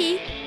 Bye.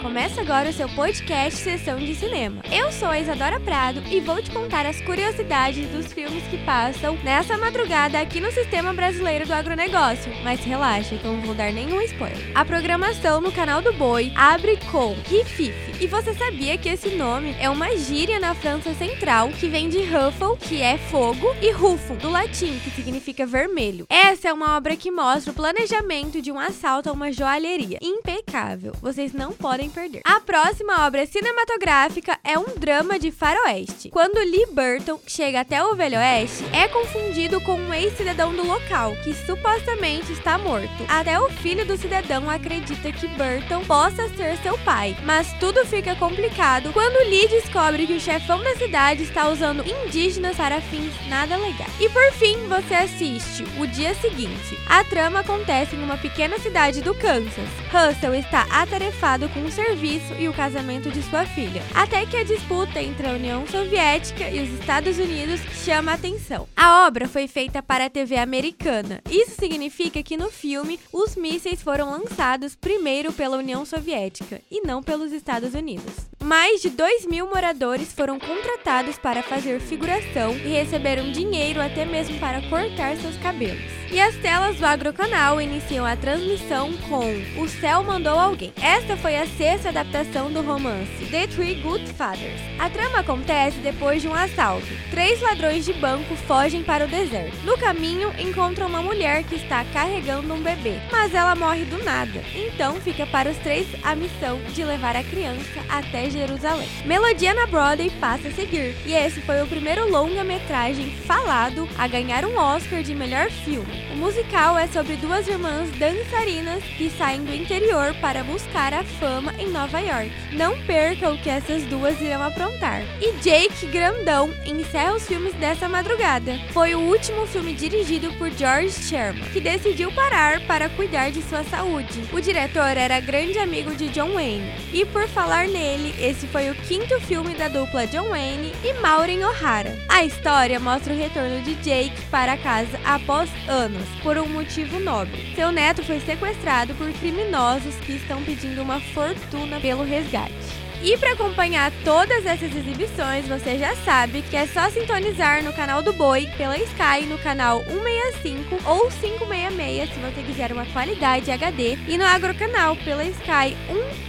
Agora o seu podcast Sessão de Cinema. Eu sou a Isadora Prado e vou te contar as curiosidades dos filmes que passam nessa madrugada aqui no Sistema Brasileiro do Agronegócio. Mas relaxa, que eu não vou dar nenhum spoiler. A programação no canal do Boi abre com Rifife. E você sabia que esse nome é uma gíria na França Central que vem de ruffle, que é fogo, e rufo, do latim, que significa vermelho. Essa é uma obra que mostra o planejamento de um assalto a uma joalheria. Impecável. Vocês não podem perder. A próxima obra cinematográfica é um drama de faroeste. Quando Lee Burton chega até o Velho Oeste, é confundido com um ex-cidadão do local, que supostamente está morto. Até o filho do cidadão acredita que Burton possa ser seu pai, mas tudo fica complicado quando Lee descobre que o chefão da cidade está usando indígenas para fins nada legais. E por fim, você assiste o dia seguinte. A trama acontece em uma pequena cidade do Kansas. Russell está atarefado com o serviço e o casamento de sua filha, até que a disputa entre a União Soviética e os Estados Unidos chama a atenção. A obra foi feita para a TV americana. Isso significa que no filme os mísseis foram lançados primeiro pela União Soviética e não pelos Estados Unidos. Mais de 2 mil moradores foram contratados para fazer figuração e receberam dinheiro até mesmo para cortar seus cabelos. E as telas do Agrocanal iniciam a transmissão com O Céu Mandou Alguém. Esta foi a sexta adaptação do romance The Three Good Fathers. A trama acontece depois de um assalto. Três ladrões de banco fogem para o deserto. No caminho, encontram uma mulher que está carregando um bebê, mas ela morre do nada. Então fica para os três a missão de levar a criança até Jerusalém. Melodia na Broadway passa a seguir, e esse foi o primeiro longa-metragem falado a ganhar um Oscar de melhor filme. O musical é sobre duas irmãs dançarinas que saem do interior para buscar a fama em Nova York. Não perca o que essas duas irão aprontar. E Jake Grandão encerra os filmes dessa madrugada. Foi o último filme dirigido por George Sherman, que decidiu parar para cuidar de sua saúde. O diretor era grande amigo de John Wayne, e por falar nele, esse foi o quinto filme da dupla John Wayne e Maureen O'Hara. A história mostra o retorno de Jake para casa após anos, por um motivo nobre. Seu neto foi sequestrado por criminosos que estão pedindo uma fortuna pelo resgate. E para acompanhar todas essas exibições, você já sabe que é só sintonizar no canal do Boi pela Sky no canal 165 ou 566 se você quiser uma qualidade HD e no Agrocanal pela Sky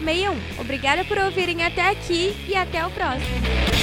161. Obrigada por ouvirem até aqui e até o próximo.